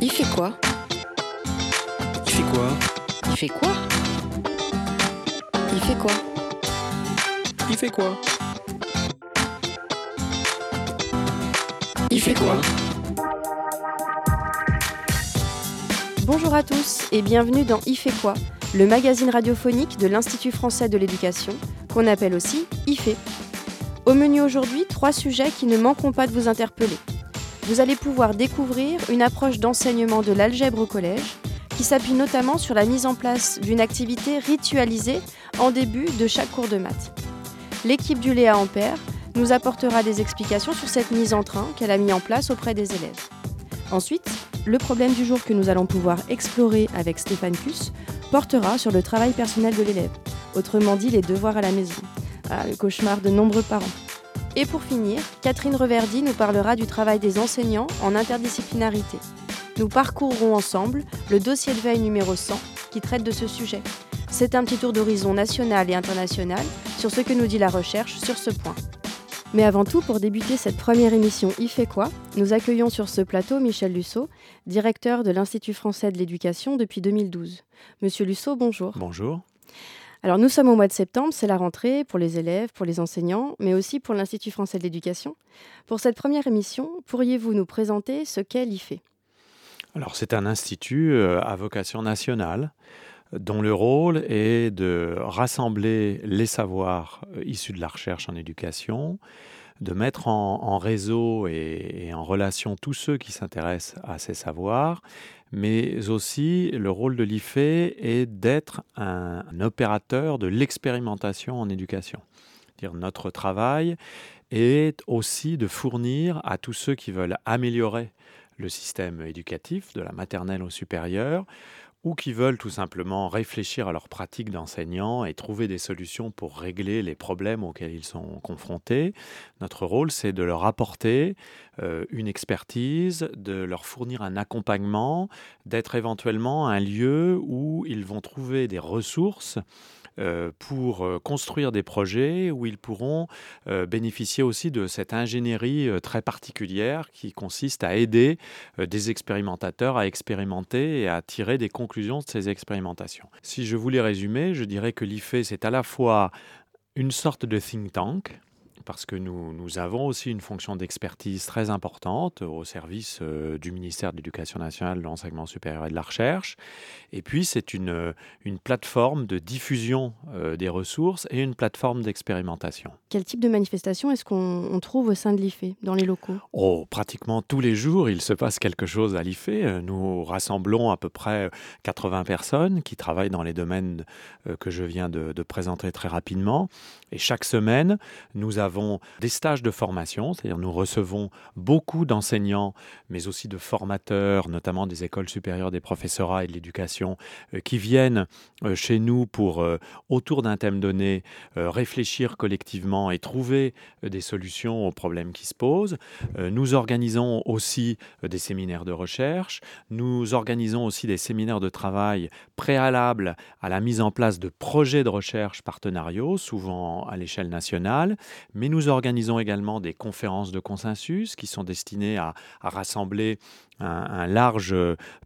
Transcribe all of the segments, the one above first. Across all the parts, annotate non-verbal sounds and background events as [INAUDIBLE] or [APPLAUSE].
Il fait quoi Il fait quoi Il fait quoi Il fait quoi Il fait quoi Il fait quoi Bonjour à tous et bienvenue dans Il fait quoi le magazine radiophonique de l'Institut français de l'éducation, qu'on appelle aussi IFE. Au menu aujourd'hui, trois sujets qui ne manqueront pas de vous interpeller. Vous allez pouvoir découvrir une approche d'enseignement de l'algèbre au collège, qui s'appuie notamment sur la mise en place d'une activité ritualisée en début de chaque cours de maths. L'équipe du Léa Ampère nous apportera des explications sur cette mise en train qu'elle a mis en place auprès des élèves. Ensuite, le problème du jour que nous allons pouvoir explorer avec Stéphane Kuss portera sur le travail personnel de l'élève, autrement dit les devoirs à la maison, ah, le cauchemar de nombreux parents. Et pour finir, Catherine Reverdy nous parlera du travail des enseignants en interdisciplinarité. Nous parcourrons ensemble le dossier de veille numéro 100 qui traite de ce sujet. C'est un petit tour d'horizon national et international sur ce que nous dit la recherche sur ce point. Mais avant tout, pour débuter cette première émission Il fait quoi Nous accueillons sur ce plateau Michel Lusso, directeur de l'Institut français de l'éducation depuis 2012. Monsieur Lusso, bonjour. Bonjour. Alors nous sommes au mois de septembre, c'est la rentrée pour les élèves, pour les enseignants, mais aussi pour l'Institut français de l'éducation. Pour cette première émission, pourriez-vous nous présenter ce qu'est l'IFE? Alors c'est un institut euh, à vocation nationale dont le rôle est de rassembler les savoirs euh, issus de la recherche en éducation, de mettre en, réseau et, en relation tous ceux qui s'intéressent à ces savoirs, mais aussi le rôle de l'IFE est d'être un, opérateur de l'expérimentation en éducation. Dire notre travail est aussi de fournir à tous ceux qui veulent améliorer le système éducatif, de la maternelle au supérieur, ou qui veulent tout simplement réfléchir à leur pratique d'enseignant et trouver des solutions pour régler les problèmes auxquels ils sont confrontés. Notre rôle, c'est de leur apporter euh, une expertise, de leur fournir un accompagnement, d'être éventuellement un lieu où ils vont trouver des ressources pour euh, construire des projets où ils pourront euh, bénéficier aussi de cette ingénierie très particulière qui consiste à aider des expérimentateurs à expérimenter et à tirer des conclusions de ces expérimentations. Si je voulais résumer, je dirais que l'IFE, c'est à la fois une sorte de think tank, parce que nous, nous avons aussi une fonction d'expertise très importante au service euh, du ministère de l'Éducation nationale, de l'enseignement supérieur et de la recherche. Et puis, c'est une, une plateforme de diffusion euh, des ressources et une plateforme d'expérimentation. Quel type de manifestation est-ce qu'on trouve au sein de l'IFE, dans les locaux? Oh, pratiquement tous les jours, il se passe quelque chose à l'IFE. Nous rassemblons à peu près 80 personnes qui travaillent dans les domaines euh, que je viens de, de présenter très rapidement. Et chaque semaine, nous avons des stages de formation, c'est-à-dire nous recevons beaucoup d'enseignants, mais aussi de formateurs, notamment des écoles supérieures des professorats et de l'éducation, euh, qui viennent euh, chez nous pour, euh, autour d'un thème donné, réfléchir collectivement et trouver des solutions aux problèmes qui se posent. nous organisons aussi des séminaires de recherche, nous organisons aussi des séminaires de travail préalables à la mise en place de projets de recherche partenariaux, souvent à l'échelle nationale, mais mais nous organisons également des conférences de consensus qui sont destinées à, rassembler un, large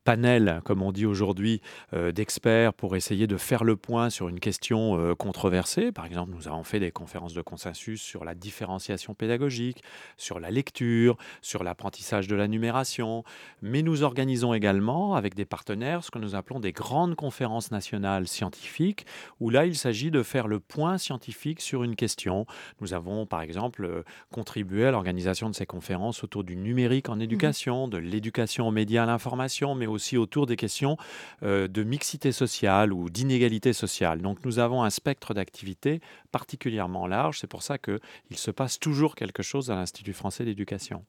panel, comme on dit aujourd'hui, euh, d'experts pour essayer de faire le point sur une question euh, controversée. Par exemple, nous avons fait des conférences de consensus sur la différenciation pédagogique, sur la lecture, sur l'apprentissage de la numération, mais nous organisons également avec des partenaires ce que nous appelons des grandes conférences nationales scientifiques, où là, il s'agit de faire le point scientifique sur une question. Nous avons, par exemple, euh, contribué à l'organisation de ces conférences autour du numérique en mmh éducation, de l'éducation aux médias, à l'information, mais aussi autour des questions euh, de mixité sociale ou d'inégalité sociale. Donc nous avons un spectre d'activités particulièrement large. C'est pour ça qu'il se passe toujours quelque chose à l'Institut français d'éducation.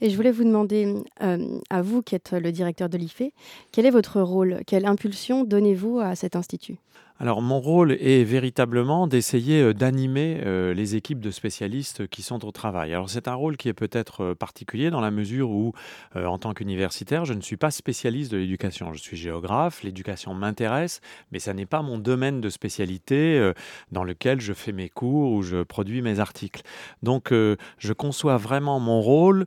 Et je voulais vous demander, euh, à vous qui êtes le directeur de l'IFE, quel est votre rôle? Quelle impulsion donnez-vous à cet institut? Alors mon rôle est véritablement d'essayer euh, d'animer euh, les équipes de spécialistes qui sont au travail. Alors c'est un rôle qui est peut-être euh, particulier dans la mesure où, en tant qu'universitaire, je ne suis pas spécialiste de l'éducation. Je suis géographe, l'éducation m'intéresse, mais ça n'est pas mon domaine de spécialité dans lequel je fais mes cours ou je produis mes articles. Donc je conçois vraiment mon rôle,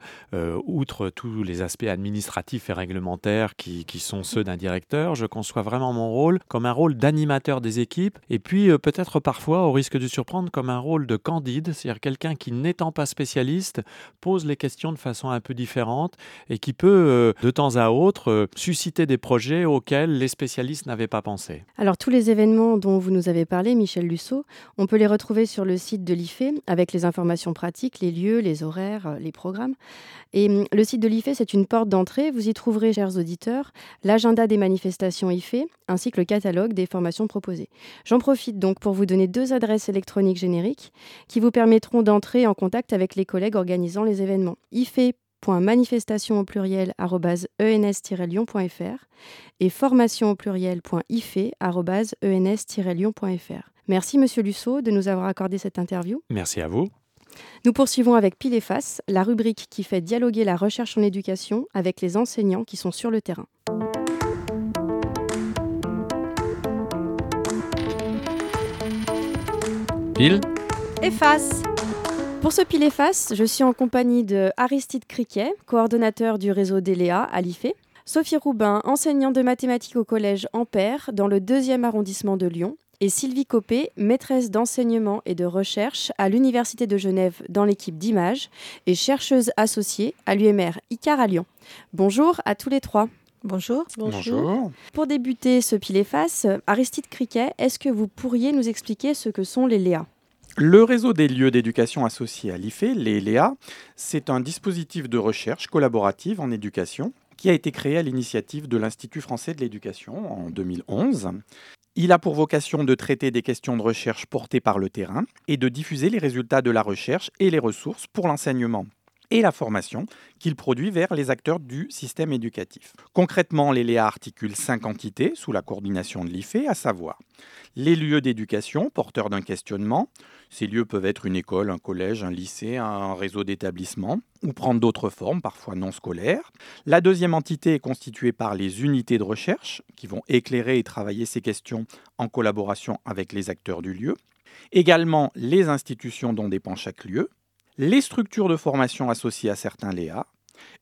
outre tous les aspects administratifs et réglementaires qui, qui sont ceux d'un directeur, je conçois vraiment mon rôle comme un rôle d'animateur des équipes, et puis euh, peut-être parfois, au risque de surprendre, comme un rôle de candide, c'est-à-dire quelqu'un qui, n'étant pas spécialiste, pose les questions de façon un peu différente et qui peut, euh, de temps à autre, euh, susciter des projets auxquels les spécialistes n'avaient pas pensé. Alors tous les événements dont vous nous avez parlé, Michel Lusso, on peut les retrouver sur le site de l'IFE avec les informations pratiques, les lieux, les horaires, les programmes. Et hum, le site de l'IFE, c'est une porte d'entrée. Vous y trouverez, chers auditeurs, l'agenda des manifestations IFE ainsi que le catalogue des formations proposées. J'en profite donc pour vous donner deux adresses électroniques génériques qui vous permettront d'entrer en contact avec les collègues organisant les événements. ife.manifestation au pluriel ens-lyon.fr et formation au pluriel.ife.ens-lyon.fr. Merci Monsieur Lusso de nous avoir accordé cette interview. Merci à vous. Nous poursuivons avec Pile et Face, la rubrique qui fait dialoguer la recherche en éducation avec les enseignants qui sont sur le terrain. Pile et. Pour ce pile et face, je suis en compagnie de Aristide Criquet, coordonnateur du réseau DELEA à l'IFE, Sophie Roubin, enseignante de mathématiques au collège Ampère dans le deuxième arrondissement de Lyon, et Sylvie Copé, maîtresse d'enseignement et de recherche à l'Université de Genève dans l'équipe d'image et chercheuse associée à l'UMR ICAR à Lyon. Bonjour à tous les trois. Bonjour. Bonjour. Pour débuter ce pile et face, Aristide Criquet, est-ce que vous pourriez nous expliquer ce que sont les LEA le réseau des lieux d'éducation associés à l'IFE, les LEA, c'est un dispositif de recherche collaborative en éducation qui a été créé à l'initiative de l'Institut français de l'éducation en 2011. Il a pour vocation de traiter des questions de recherche portées par le terrain et de diffuser les résultats de la recherche et les ressources pour l'enseignement et la formation qu'il produit vers les acteurs du système éducatif. Concrètement, l'ELEA articule cinq entités sous la coordination de l'IFE, à savoir les lieux d'éducation porteurs d'un questionnement. Ces lieux peuvent être une école, un collège, un lycée, un réseau d'établissements, ou prendre d'autres formes, parfois non scolaires. La deuxième entité est constituée par les unités de recherche, qui vont éclairer et travailler ces questions en collaboration avec les acteurs du lieu. Également les institutions dont dépend chaque lieu, les structures de formation associées à certains Léa,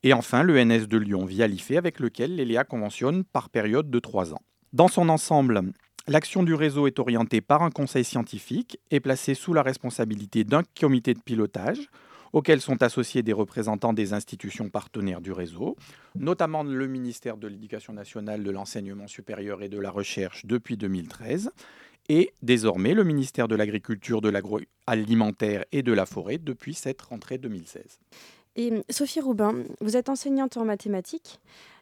et enfin l'ENS de Lyon via l'IFE avec lequel les Léa conventionnent par période de trois ans. Dans son ensemble, l'action du réseau est orientée par un conseil scientifique et placée sous la responsabilité d'un comité de pilotage auquel sont associés des représentants des institutions partenaires du réseau, notamment le ministère de l'Éducation nationale, de l'enseignement supérieur et de la recherche depuis 2013, et désormais le ministère de l'Agriculture, de l'Agroalimentaire et de la Forêt depuis cette rentrée 2016. Et Sophie Roubin, vous êtes enseignante en mathématiques.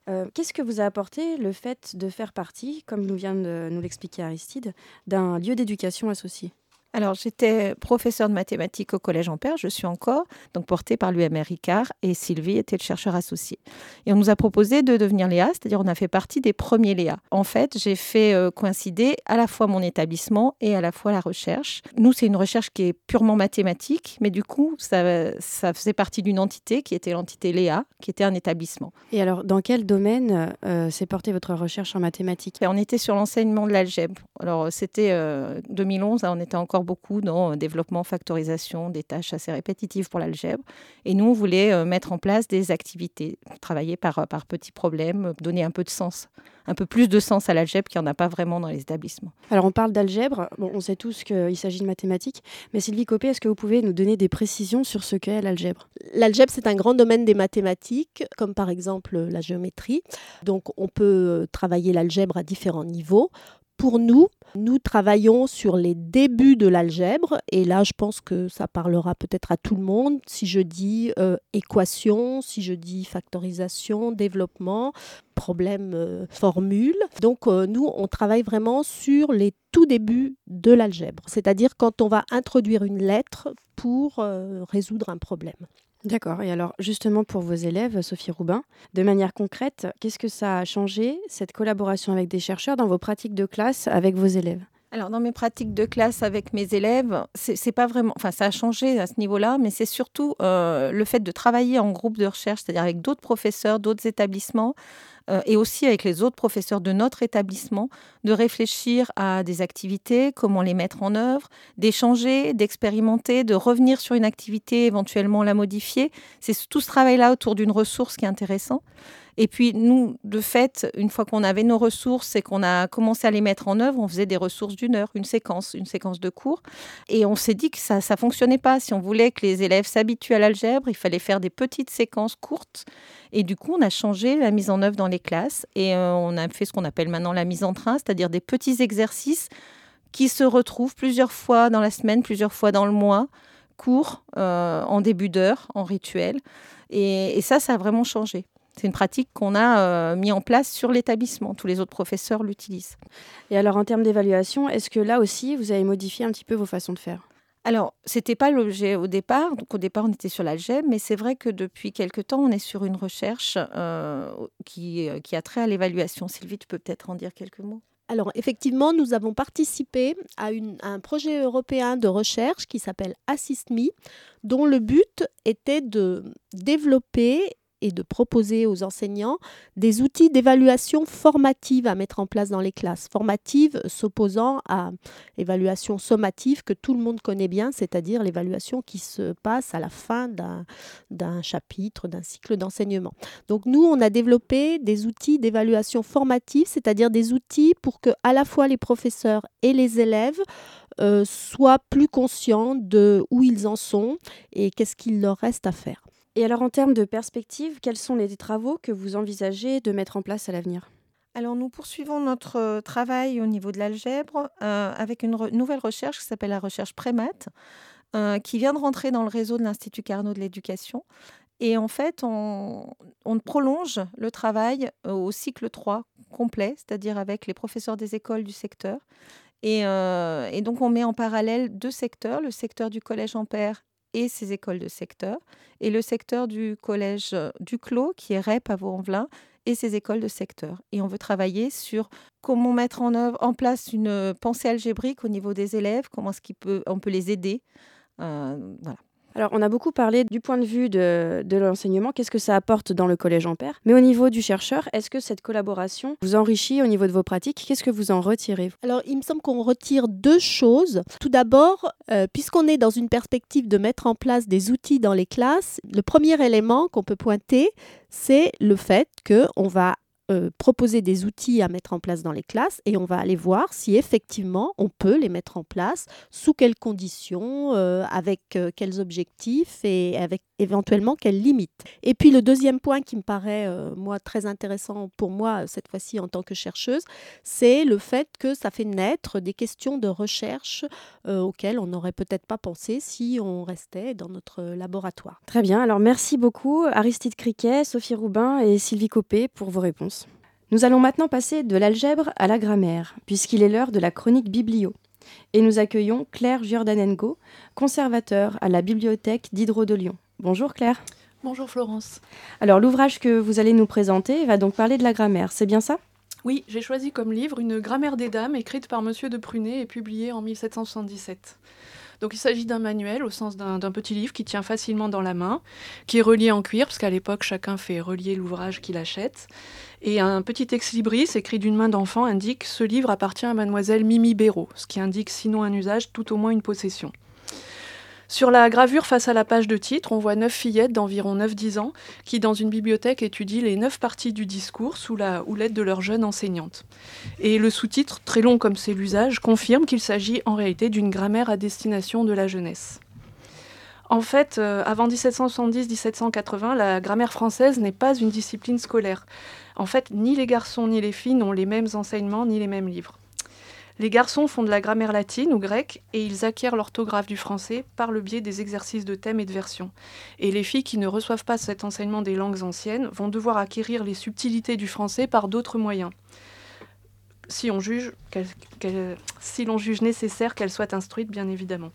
Euh, qu'est-ce que vous a apporté le fait de faire partie, comme nous vient de nous l'expliquer Aristide, d'un lieu d'éducation associé? Alors, j'étais professeur de mathématiques au Collège Ampère, je suis encore, donc portée par l'UMR Ricard, et Sylvie était le chercheur associé. Et on nous a proposé de devenir Léa, c'est-à-dire on a fait partie des premiers Léa. En fait, j'ai fait euh, coïncider à la fois mon établissement et à la fois la recherche. Nous, c'est une recherche qui est purement mathématique, mais du coup, ça, ça faisait partie d'une entité qui était l'entité Léa, qui était un établissement. Et alors, dans quel domaine euh, s'est portée votre recherche en mathématiques? On était sur l'enseignement de l'algèbre. Alors, c'était 2011, euh, hein, on était encore beaucoup dans développement, factorisation, des tâches assez répétitives pour l'algèbre. Et nous, on voulait euh, mettre en place des activités, travailler par, euh, par petits problèmes, donner un peu de sens, un peu plus de sens à l'algèbre qu'il n'y en a pas vraiment dans les établissements. Alors, on parle d'algèbre, bon, on sait tous qu'il s'agit de mathématiques, mais Sylvie Copé, est-ce que vous pouvez nous donner des précisions sur ce qu'est l'algèbre? L'algèbre, c'est un grand domaine des mathématiques, comme par exemple la géométrie. Donc, on peut euh, travailler l'algèbre à différents niveaux pour nous, nous travaillons sur les débuts de l'algèbre et là je pense que ça parlera peut-être à tout le monde si je dis euh, équation, si je dis factorisation, développement, problème, euh, formule. Donc euh, nous on travaille vraiment sur les tout débuts de l'algèbre, c'est-à-dire quand on va introduire une lettre pour résoudre un problème. D'accord. Et alors, justement, pour vos élèves, Sophie Roubin, de manière concrète, qu'est-ce que ça a changé, cette collaboration avec des chercheurs, dans vos pratiques de classe avec vos élèves? Alors, dans mes pratiques de classe avec mes élèves, c'est pas vraiment. Enfin, ça a changé à ce niveau-là, mais c'est surtout euh, le fait de travailler en groupe de recherche, c'est-à-dire avec d'autres professeurs, d'autres établissements, euh, et aussi avec les autres professeurs de notre établissement, de réfléchir à des activités, comment les mettre en œuvre, d'échanger, d'expérimenter, de revenir sur une activité, éventuellement la modifier. C'est tout ce travail-là autour d'une ressource qui est intéressant. Et puis nous, de fait, une fois qu'on avait nos ressources et qu'on a commencé à les mettre en œuvre, on faisait des ressources d'une heure, une séquence, une séquence de cours. Et on s'est dit que ça ne fonctionnait pas. Si on voulait que les élèves s'habituent à l'algèbre, il fallait faire des petites séquences courtes. Et du coup, on a changé la mise en œuvre dans les classes et euh, on a fait ce qu'on appelle maintenant la mise en train, c'est-à-dire des petits exercices qui se retrouvent plusieurs fois dans la semaine, plusieurs fois dans le mois, courts, euh, en début d'heure, en rituel. et ça, ça a vraiment changé. C'est une pratique qu'on a euh, mis en place sur l'établissement. Tous les autres professeurs l'utilisent. Et alors, en termes d'évaluation, est-ce que là aussi, vous avez modifié un petit peu vos façons de faire? Alors, ce n'était pas l'objet au départ. Donc, au départ, on était sur l'algèbre, mais c'est vrai que depuis quelque temps, on est sur une recherche euh, qui, euh, qui a trait à l'évaluation. Sylvie, tu peux peut-être en dire quelques mots? Alors effectivement, nous avons participé à, à, un projet européen de recherche qui s'appelle AssistMe, dont le but était de développer et de proposer aux enseignants des outils d'évaluation formative à mettre en place dans les classes. Formative s'opposant à évaluation sommative que tout le monde connaît bien, c'est-à-dire l'évaluation qui se passe à la fin d'un chapitre, d'un cycle d'enseignement. Donc nous, on a développé des outils d'évaluation formative, c'est-à-dire des outils pour que à la fois les professeurs et les élèves euh, soient plus conscients de où ils en sont et qu'est-ce qu'il leur reste à faire. Et alors en termes de perspective, quels sont les travaux que vous envisagez de mettre en place à l'avenir? Alors nous poursuivons notre euh, travail au niveau de l'algèbre euh, avec une nouvelle recherche qui s'appelle la recherche Prémat, euh, qui vient de rentrer dans le réseau de l'Institut Carnot de l'éducation. Et en fait, on, prolonge le travail au cycle 3 complet, c'est-à-dire avec les professeurs des écoles du secteur. Et, et, donc on met en parallèle deux secteurs, le secteur du Collège Ampère et ses écoles de secteur, et le secteur du collège euh, du Clos, qui est REP à Vaux-en-Velin, et ses écoles de secteur. Et on veut travailler sur comment mettre en, œuvre, en place une euh, pensée algébrique au niveau des élèves, comment qu'on peut, on peut les aider. Euh, voilà. Alors, on a beaucoup parlé du point de vue de, l'enseignement, qu'est-ce que ça apporte dans le collège Ampère. Mais au niveau du chercheur, est-ce que cette collaboration vous enrichit au niveau de vos pratiques? Qu'est-ce que vous en retirez Alors, il me semble qu'on retire deux choses. Tout d'abord, euh, puisqu'on est dans une perspective de mettre en place des outils dans les classes, le premier élément qu'on peut pointer, c'est le fait qu'on va euh, proposer des outils à mettre en place dans les classes et on va aller voir si effectivement on peut les mettre en place, sous quelles conditions, euh, avec euh, quels objectifs et avec éventuellement quelles limites. Et puis le deuxième point qui me paraît moi très intéressant pour moi cette fois-ci en tant que chercheuse, c'est le fait que ça fait naître des questions de recherche auxquelles on n'aurait peut-être pas pensé si on restait dans notre laboratoire. Très bien, alors merci beaucoup Aristide Criquet, Sophie Roubin et Sylvie Copé pour vos réponses. Nous allons maintenant passer de l'algèbre à la grammaire, puisqu'il est l'heure de la chronique biblio. Et nous accueillons Claire Giordanengo, conservateur à la bibliothèque d'Hydro de Lyon. Bonjour Claire. Bonjour Florence. Alors l'ouvrage que vous allez nous présenter va donc parler de la grammaire, c'est bien ça? Oui, j'ai choisi comme livre une grammaire des dames écrite par Monsieur de Prunet et publiée en 1777. Donc il s'agit d'un manuel au sens d'un petit livre qui tient facilement dans la main, qui est relié en cuir, parce qu'à l'époque chacun fait relier l'ouvrage qu'il achète. Et un petit ex-libris écrit d'une main d'enfant indique Ce livre appartient à mademoiselle Mimi Béraud, ce qui indique sinon un usage, tout au moins une possession. Sur la gravure face à la page de titre, on voit neuf fillettes d'environ 9-10 ans qui, dans une bibliothèque, étudient les neuf parties du discours sous la houlette de leur jeune enseignante. Et le sous-titre, très long comme c'est l'usage, confirme qu'il s'agit en réalité d'une grammaire à destination de la jeunesse. En fait, euh, avant 1770-1780, la grammaire française n'est pas une discipline scolaire. En fait, ni les garçons ni les filles n'ont les mêmes enseignements ni les mêmes livres. Les garçons font de la grammaire latine ou grecque et ils acquièrent l'orthographe du français par le biais des exercices de thèmes et de versions. Et les filles qui ne reçoivent pas cet enseignement des langues anciennes vont devoir acquérir les subtilités du français par d'autres moyens. Si l'on juge nécessaire qu'elles soient instruites, bien évidemment.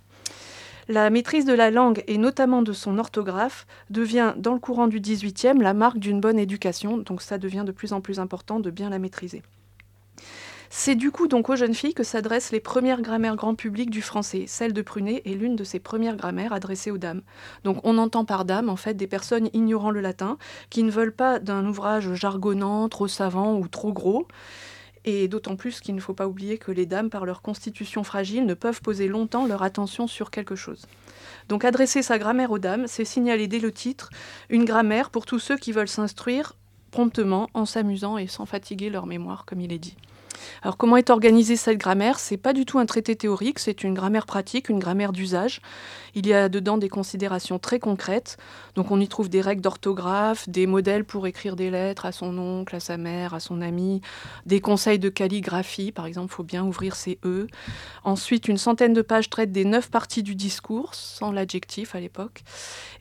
La maîtrise de la langue et notamment de son orthographe devient, dans le courant du XVIIIe, la marque d'une bonne éducation, donc ça devient de plus en plus important de bien la maîtriser. C'est du coup donc aux jeunes filles que s'adressent les premières grammaires grand public du français. Celle de Prunet est l'une de ces premières grammaires adressées aux dames. Donc on entend par dame en fait des personnes ignorant le latin, qui ne veulent pas d'un ouvrage jargonnant, trop savant ou trop gros. Et d'autant plus qu'il ne faut pas oublier que les dames, par leur constitution fragile, ne peuvent poser longtemps leur attention sur quelque chose. Donc adresser sa grammaire aux dames, c'est signaler dès le titre une grammaire pour tous ceux qui veulent s'instruire promptement, en s'amusant et sans fatiguer leur mémoire, comme il est dit. Alors comment est organisée cette grammaire? C'est pas du tout un traité théorique, c'est une grammaire pratique, une grammaire d'usage. Il y a dedans des considérations très concrètes. Donc on y trouve des règles d'orthographe, des modèles pour écrire des lettres à son oncle, à sa mère, à son ami, des conseils de calligraphie, par exemple, il faut bien ouvrir ses E. Ensuite, une centaine de pages traitent des neuf parties du discours, sans l'adjectif à l'époque.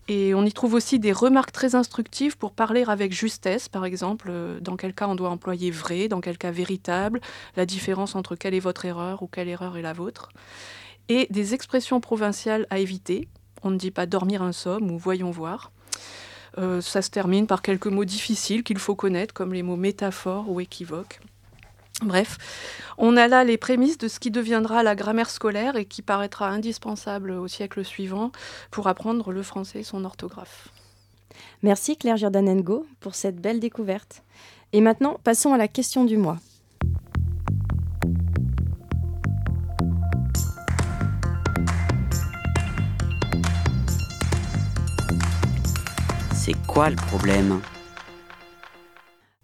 Et on y trouve aussi des remarques très instructives pour parler avec justesse, par exemple, euh, dans quel cas on doit employer vrai, dans quel cas véritable, la différence entre quelle est votre erreur ou quelle erreur est la vôtre. Et des expressions provinciales à éviter. On ne dit pas dormir un somme ou voyons voir. Euh, ça se termine par quelques mots difficiles qu'il faut connaître, comme les mots métaphore ou équivoque. Bref, on a là les prémices de ce qui deviendra la grammaire scolaire et qui paraîtra indispensable au siècle suivant pour apprendre le français et son orthographe. Merci Claire Jordanengo pour cette belle découverte. Et maintenant, passons à la question du mois. C'est quoi le problème?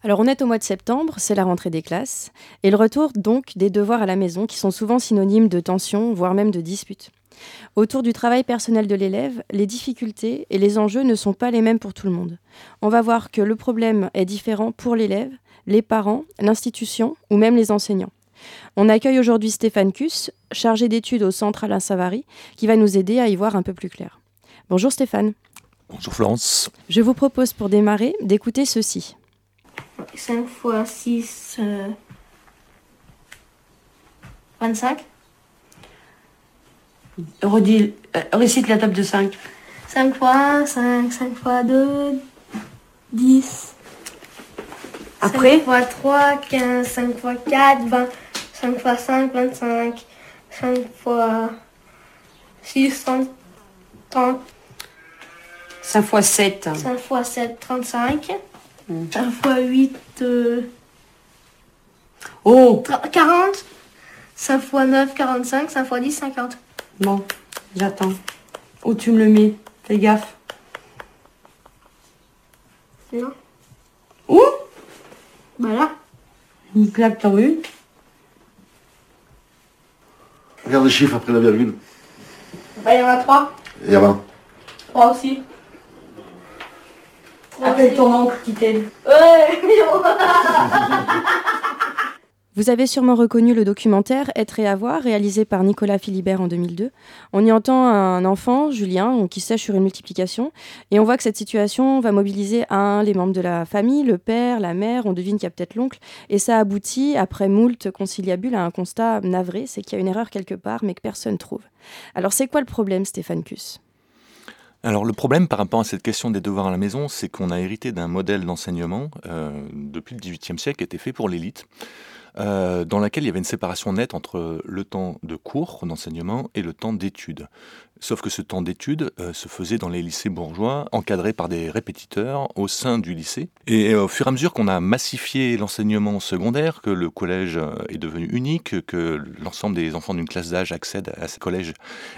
Alors on est au mois de septembre, c'est la rentrée des classes, et le retour donc des devoirs à la maison qui sont souvent synonymes de tension, voire même de disputes. Autour du travail personnel de l'élève, les difficultés et les enjeux ne sont pas les mêmes pour tout le monde. On va voir que le problème est différent pour l'élève, les parents, l'institution ou même les enseignants. On accueille aujourd'hui Stéphane Kuss, chargé d'études au Centre Alain Savary, qui va nous aider à y voir un peu plus clair. Bonjour Stéphane. Bonjour Florence. Je vous propose pour démarrer d'écouter ceci. 5 fois 6, 25. Redis, euh, récite la table de 5. 5 fois 1, 5, 5 fois 2, 10. Après 5 fois 3, 15, 5 fois 4, 20. 5 fois 5, 25. 5 fois 6, 30. 5 fois 7. 5 fois 7, 35. 5 fois 8, euh, Oh 40. 5 fois 9, 45. 5 fois 10, 50. Bon, j'attends. Où tu me le mets? Fais gaffe. Non. Où? Bah là. Une claque, t'as vu Regarde les chiffres après la virgule. Bah, il y en a 3. Et avant 3 aussi. Appelle ton oncle qui t'aide. Ouais, [LAUGHS] Vous avez sûrement reconnu le documentaire Être et avoir, réalisé par Nicolas Philibert en 2002. On y entend un enfant, Julien, qui sèche sur une multiplication, et on voit que cette situation va mobiliser un, les membres de la famille, le père, la mère, on devine qu'il y a peut-être l'oncle, et ça aboutit, après moult conciliabules, à un constat navré, c'est qu'il y a une erreur quelque part, mais que personne trouve. Alors c'est quoi le problème, Stéphane Kuss? Alors le problème par rapport à cette question des devoirs à la maison, c'est qu'on a hérité d'un modèle d'enseignement euh, depuis le XVIIIe siècle qui était fait pour l'élite. Euh, dans laquelle il y avait une séparation nette entre le temps de cours d'enseignement et le temps d'études. Sauf que ce temps d'études euh, se faisait dans les lycées bourgeois, encadrés par des répétiteurs au sein du lycée. Et euh, au fur et à mesure qu'on a massifié l'enseignement secondaire, que le collège est devenu unique, que l'ensemble des enfants d'une classe d'âge accèdent à ces collèges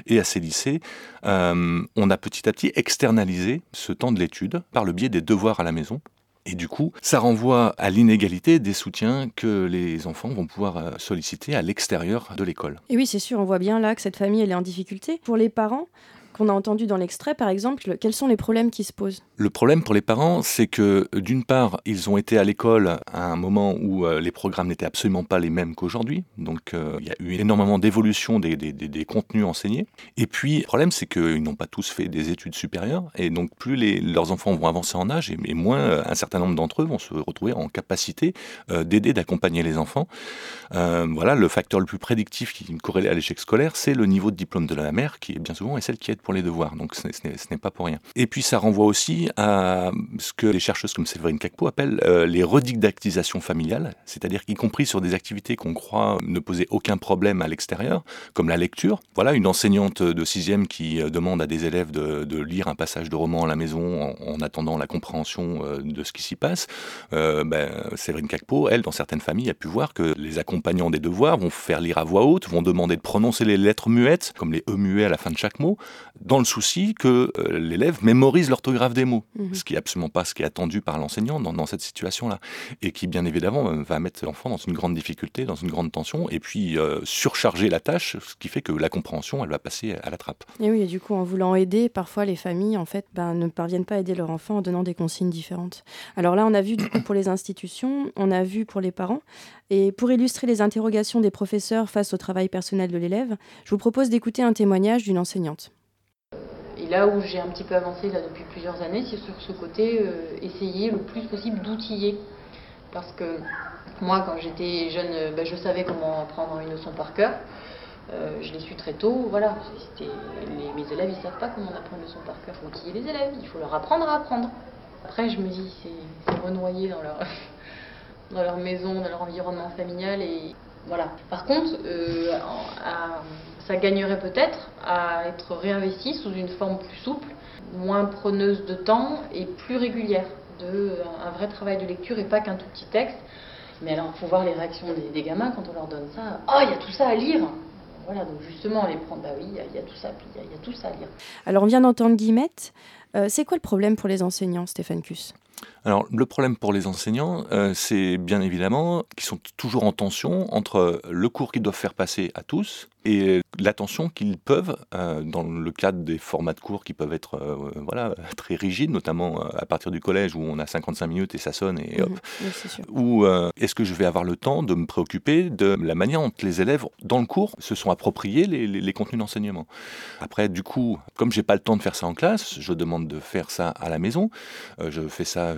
et à ces lycées, on a petit à petit externalisé ce temps de l'étude par le biais des devoirs à la maison, et du coup, ça renvoie à l'inégalité des soutiens que les enfants vont pouvoir euh, solliciter à l'extérieur de l'école. Et oui, c'est sûr, on voit bien là que cette famille, est en difficulté. Pour les parents, qu'on a entendu dans l'extrait, par exemple, quels sont les problèmes qui se posent? Le problème pour les parents, c'est que d'une part, ils ont été à l'école à un moment où euh, les programmes n'étaient absolument pas les mêmes qu'aujourd'hui. Donc euh, il y a eu énormément d'évolution des, contenus enseignés. Et puis, le problème, c'est qu'ils n'ont pas tous fait des études supérieures. Et donc, plus leurs enfants vont avancer en âge, et, moins euh, un certain nombre d'entre eux vont se retrouver en capacité d'aider, d'accompagner les enfants. voilà, le facteur le plus prédictif qui corrèle à l'échec scolaire, c'est le niveau de diplôme de la mère, qui est bien souvent est celle qui aide pour les devoirs, donc ce n'est pas pour rien. Et puis ça renvoie aussi à ce que les chercheuses comme Séverine Cacpo appellent euh, les redidactisations familiales, c'est-à-dire y compris sur des activités qu'on croit ne poser aucun problème à l'extérieur, comme la lecture. Voilà, une enseignante de sixième qui euh, demande à des élèves de, lire un passage de roman à la maison en, attendant la compréhension euh, de ce qui s'y passe. Ben, Séverine Cacpo, elle, dans certaines familles, a pu voir que les accompagnants des devoirs vont faire lire à voix haute, vont demander de prononcer les lettres muettes, comme les E muets à la fin de chaque mot, dans le souci que l'élève mémorise l'orthographe des mots, mhm. ce qui n'est absolument pas ce qui est attendu par l'enseignant dans, dans, cette situation-là, et qui bien évidemment euh, va mettre l'enfant dans une grande difficulté, dans une grande tension, et puis euh, surcharger la tâche, ce qui fait que la compréhension, elle va passer à la trappe. Et oui, et du coup, en voulant aider, parfois les familles, en fait, ben, ne parviennent pas à aider leur enfant en donnant des consignes différentes. Alors là, on a vu du coup pour les institutions, on a vu pour les parents, et pour illustrer les interrogations des professeurs face au travail personnel de l'élève, je vous propose d'écouter un témoignage d'une enseignante. Là où j'ai un petit peu avancé là, depuis plusieurs années, c'est sur ce côté euh, essayer le plus possible d'outiller. Parce que moi, quand j'étais jeune, euh, ben, je savais comment apprendre une leçon par cœur. Euh, je l'ai su très tôt. Voilà, les, mes élèves, ils ne savent pas comment on apprend une leçon par cœur. Il faut outiller les élèves, il faut leur apprendre à apprendre. Après, je me dis, c'est renoyer dans leur, [LAUGHS] dans leur maison, dans leur environnement familial. Et voilà. Par contre, à, ça gagnerait peut-être à être réinvesti sous une forme plus souple, moins preneuse de temps et plus régulière, de un vrai travail de lecture et pas qu'un tout petit texte. Mais alors, il faut voir les réactions des, gamins quand on leur donne ça. Oh, il y a tout ça à lire Voilà, donc justement, les prendre, bah oui, il y, a tout ça, il y, a tout ça à lire. Alors, on vient d'entendre Guillemette. Euh, c'est quoi le problème pour les enseignants, Stéphane Kuss alors, le problème pour les enseignants, euh, c'est bien évidemment qu'ils sont toujours en tension entre le cours qu'ils doivent faire passer à tous et l'attention qu'ils peuvent, euh, dans le cadre des formats de cours qui peuvent être euh, voilà, [LAUGHS] très rigides, notamment à partir du collège où on a 55 minutes et ça sonne et hop, mmh, ou est-ce que je vais avoir le temps de me préoccuper de la manière dont les élèves, dans le cours, se sont appropriés les, les, contenus d'enseignement? Après, du coup, comme j'ai pas le temps de faire ça en classe, je demande de faire ça à la maison. je fais ça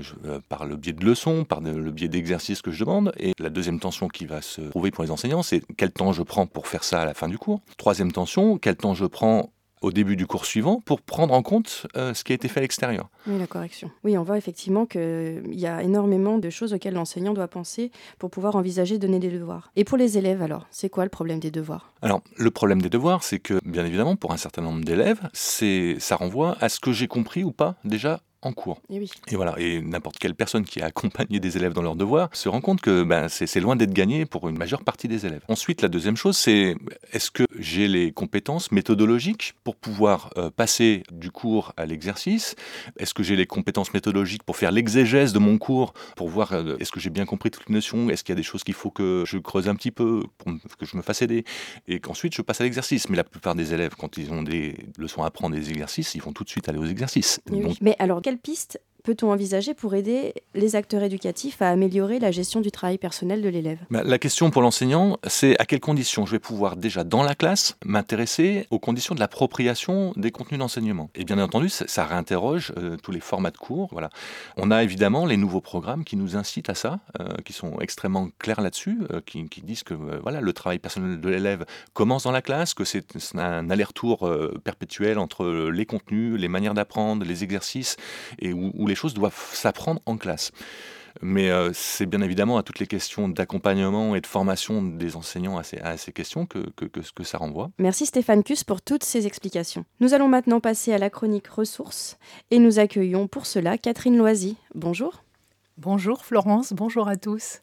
par le biais de leçons, par le biais d'exercices que je demande. Et la deuxième tension qui va se trouver pour les enseignants, c'est quel temps je prends pour faire ça à la fin du cours. Troisième tension, quel temps je prends au début du cours suivant pour prendre en compte euh, ce qui a été fait à l'extérieur. Oui, la correction. Oui, on voit effectivement qu'il y a énormément de choses auxquelles l'enseignant doit penser pour pouvoir envisager de donner des devoirs. Et pour les élèves, alors, c'est quoi le problème des devoirs? Alors, le problème des devoirs, c'est que, bien évidemment, pour un certain nombre d'élèves, ça renvoie à ce que j'ai compris ou pas déjà en cours. Et, oui. et voilà, et n'importe quelle personne qui a accompagné des élèves dans leurs devoirs se rend compte que ben, c'est loin d'être gagné pour une majeure partie des élèves. Ensuite, la deuxième chose, c'est est-ce que j'ai les compétences méthodologiques pour pouvoir euh, passer du cours à l'exercice? Est-ce que j'ai les compétences méthodologiques pour faire l'exégèse de mon cours, pour voir euh, est-ce que j'ai bien compris toutes les notions? Est-ce qu'il y a des choses qu'il faut que je creuse un petit peu, pour que je me fasse aider? Et qu'ensuite je passe à l'exercice. Mais la plupart des élèves, quand ils ont des leçons à apprendre, des exercices, ils vont tout de suite aller aux exercices. Mais alors, piste peut-on envisager pour aider les acteurs éducatifs à améliorer la gestion du travail personnel de l'élève? Bah, La question pour l'enseignant, c'est à quelles conditions je vais pouvoir déjà dans la classe m'intéresser aux conditions de l'appropriation des contenus d'enseignement? Et bien entendu, ça, réinterroge euh, tous les formats de cours. Voilà. On a évidemment les nouveaux programmes qui nous incitent à ça, euh, qui sont extrêmement clairs là-dessus, euh, qui, disent que voilà, le travail personnel de l'élève commence dans la classe, que c'est un aller-retour perpétuel entre les contenus, les manières d'apprendre, les exercices, et où les choses doivent s'apprendre en classe. Mais euh, c'est bien évidemment à toutes les questions d'accompagnement et de formation des enseignants à ces, questions que, que, que, ça renvoie. Merci Stéphane Cus pour toutes ces explications. Nous allons maintenant passer à la chronique ressources et nous accueillons pour cela Catherine Loisy. Bonjour. Bonjour Florence, bonjour à tous.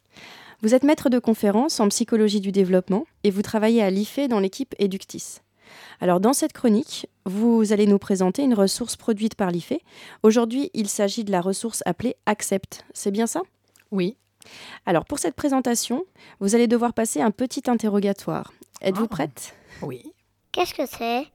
Vous êtes maître de conférence en psychologie du développement et vous travaillez à l'IFE dans l'équipe Eductis. Alors dans cette chronique, vous allez nous présenter une ressource produite par l'IFE. Aujourd'hui, il s'agit de la ressource appelée Accept. C'est bien ça? Oui. Alors pour cette présentation, vous allez devoir passer un petit interrogatoire. Êtes-vous ah. prête? Oui. Qu'est-ce que c'est?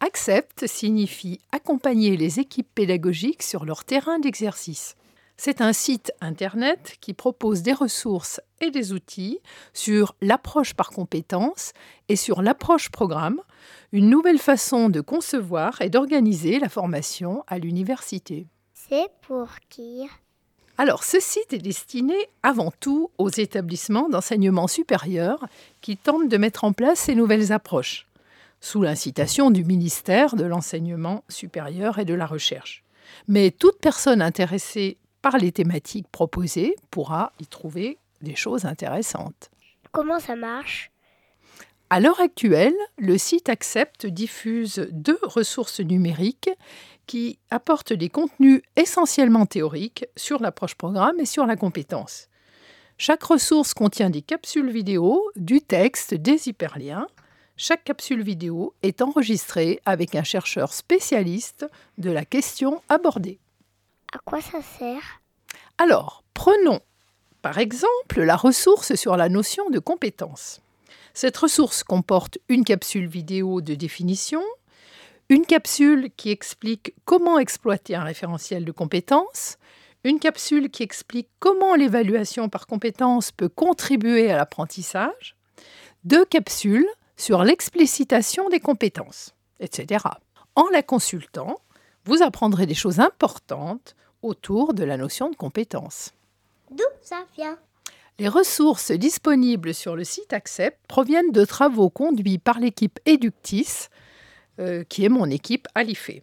Accept signifie accompagner les équipes pédagogiques sur leur terrain d'exercice. C'est un site Internet qui propose des ressources et des outils sur l'approche par compétences et sur l'approche programme, une nouvelle façon de concevoir et d'organiser la formation à l'université. C'est pour qui? Alors, ce site est destiné avant tout aux établissements d'enseignement supérieur qui tentent de mettre en place ces nouvelles approches. sous l'incitation du ministère de l'Enseignement supérieur et de la Recherche. Mais toute personne intéressée par les thématiques proposées pourra y trouver des choses intéressantes. Comment ça marche? À l'heure actuelle, le site Accept diffuse deux ressources numériques qui apportent des contenus essentiellement théoriques sur l'approche programme et sur la compétence. Chaque ressource contient des capsules vidéo, du texte, des hyperliens. Chaque capsule vidéo est enregistrée avec un chercheur spécialiste de la question abordée. À quoi ça sert? Alors, prenons par exemple la ressource sur la notion de compétence. Cette ressource comporte une capsule vidéo de définition, une capsule qui explique comment exploiter un référentiel de compétences, une capsule qui explique comment l'évaluation par compétences peut contribuer à l'apprentissage, deux capsules sur l'explicitation des compétences, etc. En la consultant, vous apprendrez des choses importantes autour de la notion de compétence. D'où ça vient? Les ressources disponibles sur le site Accept proviennent de travaux conduits par l'équipe Eductis, euh, qui est mon équipe à l'IFE.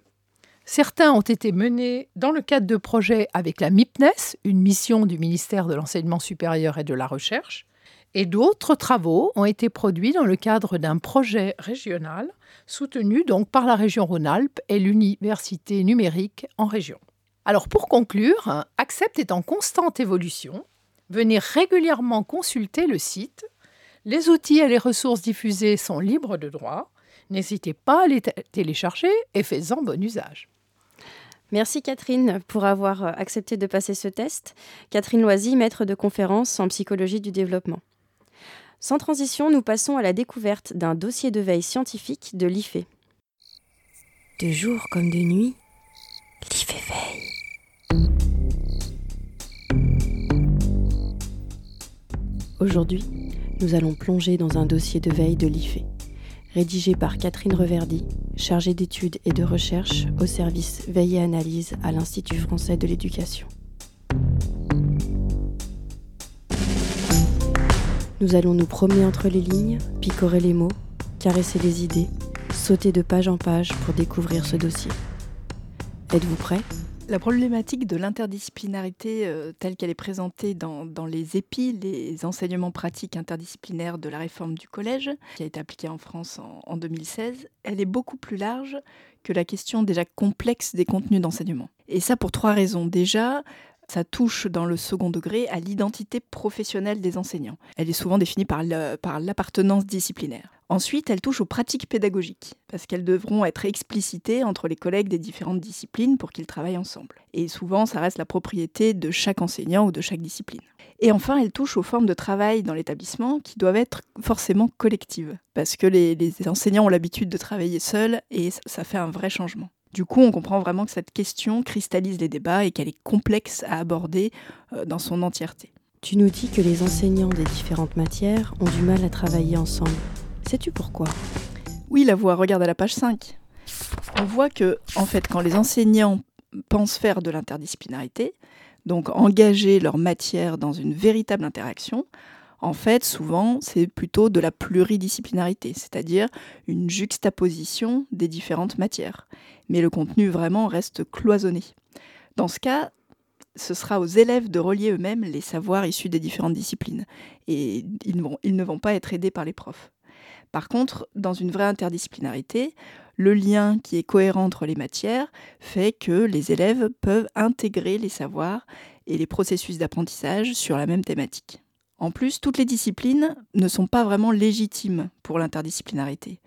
Certains ont été menés dans le cadre de projets avec la MIPNES, une mission du ministère de l'Enseignement supérieur et de la Recherche, et d'autres travaux ont été produits dans le cadre d'un projet régional soutenu donc par la région Rhône-Alpes et l'université numérique en région. Alors pour conclure, Accept est en constante évolution. Venez régulièrement consulter le site. Les outils et les ressources diffusées sont libres de droit. N'hésitez pas à les télécharger et faites-en bon usage. Merci Catherine pour avoir euh, accepté de passer ce test. Catherine Loisy, maître de conférence en psychologie du développement. Sans transition, nous passons à la découverte d'un dossier de veille scientifique de l'IFE. De jour comme de nuit, l'IFE veille. Aujourd'hui, nous allons plonger dans un dossier de veille de l'IFE rédigé par Catherine Reverdy, chargée d'études et de recherche au service Veille et Analyse à l'Institut français de l'éducation. Nous allons nous promener entre les lignes, picorer les mots, caresser les idées, sauter de page en page pour découvrir ce dossier. Êtes-vous prêts la problématique de l'interdisciplinarité euh, telle qu'elle est présentée dans, les EPI, les enseignements pratiques interdisciplinaires de la réforme du collège, qui a été appliquée en France en 2016, elle est beaucoup plus large que la question déjà complexe des contenus d'enseignement. Et ça pour trois raisons. Déjà, ça touche dans le second degré à l'identité professionnelle des enseignants. Elle est souvent définie par l'appartenance disciplinaire. Ensuite, elle touche aux pratiques pédagogiques, parce qu'elles devront être explicitées entre les collègues des différentes disciplines pour qu'ils travaillent ensemble. Et souvent, ça reste la propriété de chaque enseignant ou de chaque discipline. Et enfin, elle touche aux formes de travail dans l'établissement qui doivent être forcément collectives, parce que les, enseignants ont l'habitude de travailler seuls et ça fait un vrai changement. Du coup, on comprend vraiment que cette question cristallise les débats et qu'elle est complexe à aborder euh, dans son entièreté. Tu nous dis que les enseignants des différentes matières ont du mal à travailler ensemble. Sais-tu pourquoi? Oui, la voix, regarde à la page 5. On voit que, en fait, quand les enseignants pensent faire de l'interdisciplinarité, donc engager leur matière dans une véritable interaction, en fait, souvent, c'est plutôt de la pluridisciplinarité, c'est-à-dire une juxtaposition des différentes matières. Mais le contenu vraiment reste cloisonné. Dans ce cas, ce sera aux élèves de relier eux-mêmes les savoirs issus des différentes disciplines. Et ils, ne vont pas être aidés par les profs. Par contre, dans une vraie interdisciplinarité, le lien qui est cohérent entre les matières fait que les élèves peuvent intégrer les savoirs et les processus d'apprentissage sur la même thématique. En plus, toutes les disciplines ne sont pas vraiment légitimes pour l'interdisciplinarité.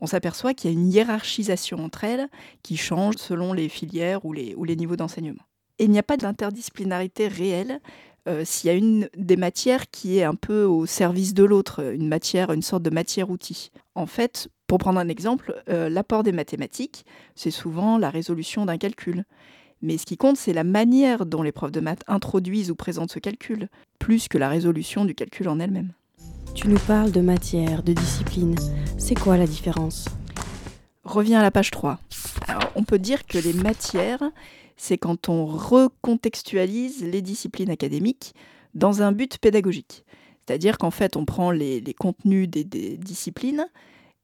On s'aperçoit qu'il y a une hiérarchisation entre elles qui change selon les filières ou les, niveaux d'enseignement. Et il n'y a pas d'interdisciplinarité réelle euh, s'il y a une des matières qui est un peu au service de l'autre, une matière, une sorte de matière-outil. En fait, pour prendre un exemple, euh, l'apport des mathématiques, c'est souvent la résolution d'un calcul. Mais ce qui compte, c'est la manière dont les profs de maths introduisent ou présentent ce calcul, plus que la résolution du calcul en elle-même. Tu nous parles de matière, de discipline. C'est quoi la différence? Reviens à la page 3. Alors, on peut dire que les matières, c'est quand on recontextualise les disciplines académiques dans un but pédagogique. C'est-à-dire qu'en fait, on prend les, contenus des disciplines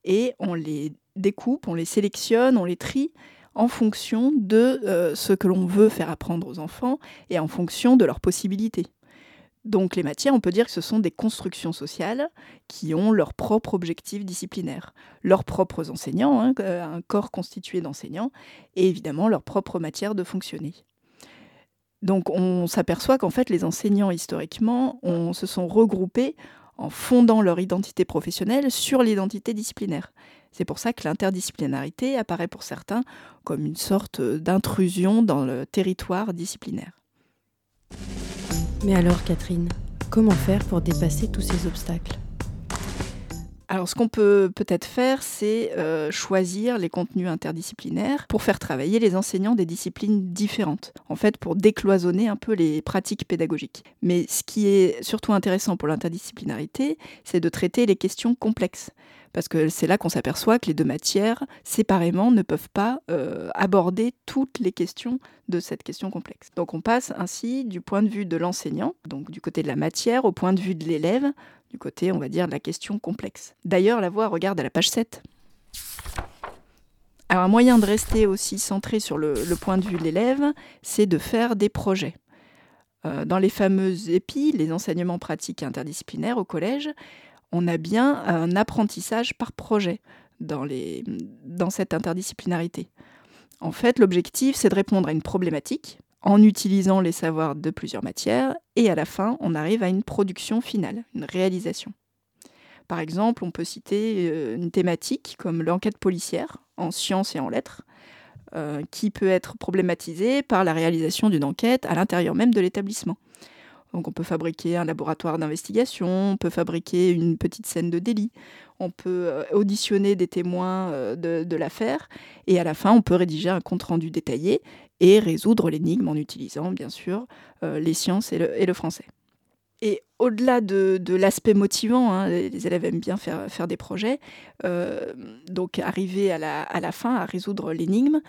et on les découpe, on les sélectionne, on les trie en fonction de euh, ce que l'on veut faire apprendre aux enfants et en fonction de leurs possibilités. Donc les matières, on peut dire que ce sont des constructions sociales qui ont leur propre objectif disciplinaire, leurs propres enseignants, hein, euh, un corps constitué d'enseignants, et évidemment leur propre matière de fonctionner. Donc on s'aperçoit qu'en fait les enseignants historiquement se sont regroupés en fondant leur identité professionnelle sur l'identité disciplinaire. C'est pour ça que l'interdisciplinarité apparaît pour certains comme une sorte d'intrusion dans le territoire disciplinaire. Mais alors Catherine, comment faire pour dépasser tous ces obstacles? Alors, ce qu'on peut peut-être faire, c'est euh, choisir les contenus interdisciplinaires pour faire travailler les enseignants des disciplines différentes, en fait, pour décloisonner un peu les pratiques pédagogiques. Mais ce qui est surtout intéressant pour l'interdisciplinarité, c'est de traiter les questions complexes parce que c'est là qu'on s'aperçoit que les deux matières, séparément, ne peuvent pas euh, aborder toutes les questions de cette question complexe. Donc on passe ainsi du point de vue de l'enseignant, donc du côté de la matière, au point de vue de l'élève, du côté, on va dire, de la question complexe. D'ailleurs, la voix regarde à la page 7. Alors un moyen de rester aussi centré sur le, point de vue de l'élève, c'est de faire des projets. Euh, dans les fameuses EPI, les enseignements pratiques interdisciplinaires au collège, on a bien un apprentissage par projet dans, cette interdisciplinarité. En fait, l'objectif, c'est de répondre à une problématique en utilisant les savoirs de plusieurs matières, et à la fin, on arrive à une production finale, une réalisation. Par exemple, on peut citer euh, une thématique comme l'enquête policière en sciences et en lettres, euh, qui peut être problématisée par la réalisation d'une enquête à l'intérieur même de l'établissement. Donc on peut fabriquer un laboratoire d'investigation, on peut fabriquer une petite scène de délit, on peut euh, auditionner des témoins euh, de, l'affaire, et à la fin on peut rédiger un compte-rendu détaillé et résoudre l'énigme en utilisant bien sûr euh, les sciences et le, français. Et au-delà de, l'aspect motivant, hein, les élèves aiment bien faire, des projets, donc arriver à la fin à résoudre l'énigme,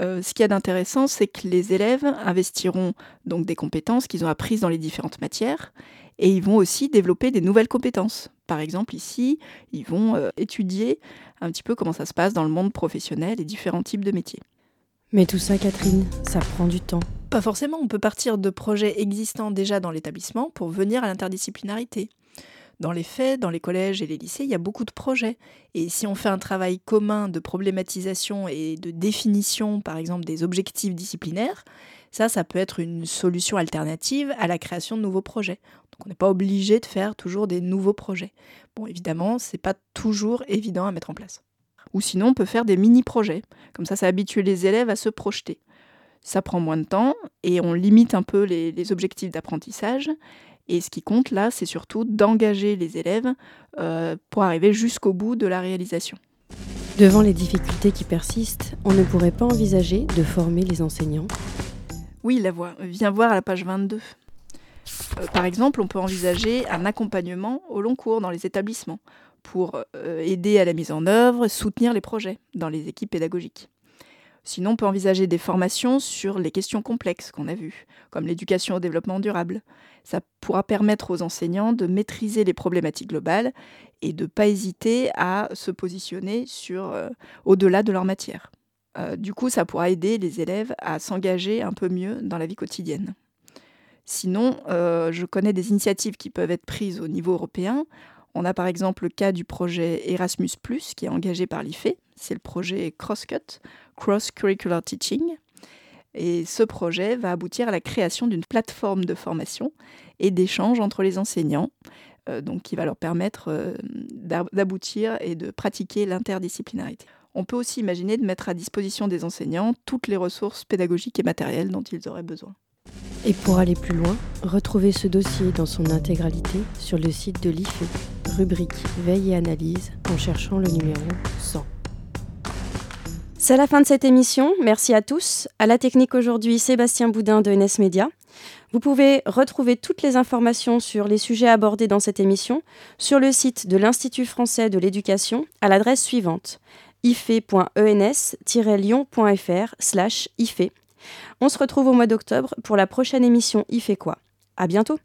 euh, ce qu'il y a d'intéressant, c'est que les élèves investiront donc des compétences qu'ils ont apprises dans les différentes matières et ils vont aussi développer des nouvelles compétences. Par exemple, ici, ils vont euh, étudier un petit peu comment ça se passe dans le monde professionnel et différents types de métiers. Mais tout ça, Catherine, ça prend du temps. Pas forcément, on peut partir de projets existants déjà dans l'établissement pour venir à l'interdisciplinarité. Dans les faits, dans les collèges et les lycées, il y a beaucoup de projets. Et si on fait un travail commun de problématisation et de définition, par exemple, des objectifs disciplinaires, ça, ça peut être une solution alternative à la création de nouveaux projets. Donc on n'est pas obligé de faire toujours des nouveaux projets. Bon, évidemment, c'est pas toujours évident à mettre en place. Ou sinon, on peut faire des mini-projets. Comme ça, ça habitue les élèves à se projeter. Ça prend moins de temps et on limite un peu les, les objectifs d'apprentissage. Et ce qui compte là, c'est surtout d'engager les élèves euh, pour arriver jusqu'au bout de la réalisation. Devant les difficultés qui persistent, on ne pourrait pas envisager de former les enseignants Oui, la voix. Viens voir à la page 22. Euh, par exemple, on peut envisager un accompagnement au long cours dans les établissements pour euh, aider à la mise en œuvre, soutenir les projets dans les équipes pédagogiques. Sinon, on peut envisager des formations sur les questions complexes qu'on a vues, comme l'éducation au développement durable. Ça pourra permettre aux enseignants de maîtriser les problématiques globales et de ne pas hésiter à se positionner sur euh, au-delà de leur matière. Euh, du coup, ça pourra aider les élèves à s'engager un peu mieux dans la vie quotidienne. Sinon, euh, je connais des initiatives qui peuvent être prises au niveau européen. On a par exemple le cas du projet Erasmus, qui est engagé par l'IFE. C'est le projet Crosscut, Cross Curricular Teaching. Et ce projet va aboutir à la création d'une plateforme de formation et d'échange entre les enseignants, euh, donc qui va leur permettre euh, d'aboutir et de pratiquer l'interdisciplinarité. On peut aussi imaginer de mettre à disposition des enseignants toutes les ressources pédagogiques et matérielles dont ils auraient besoin. Et pour aller plus loin, retrouvez ce dossier dans son intégralité sur le site de l'IFE, rubrique Veille et analyse, en cherchant le numéro 100. C'est la fin de cette émission. Merci à tous. À la technique aujourd'hui, Sébastien Boudin de NS. Vous pouvez retrouver toutes les informations sur les sujets abordés dans cette émission sur le site de l'Institut français de l'éducation à l'adresse suivante ife.ens-lyon.fr/ife. On se retrouve au mois d'octobre pour la prochaine émission IFE quoi. À bientôt.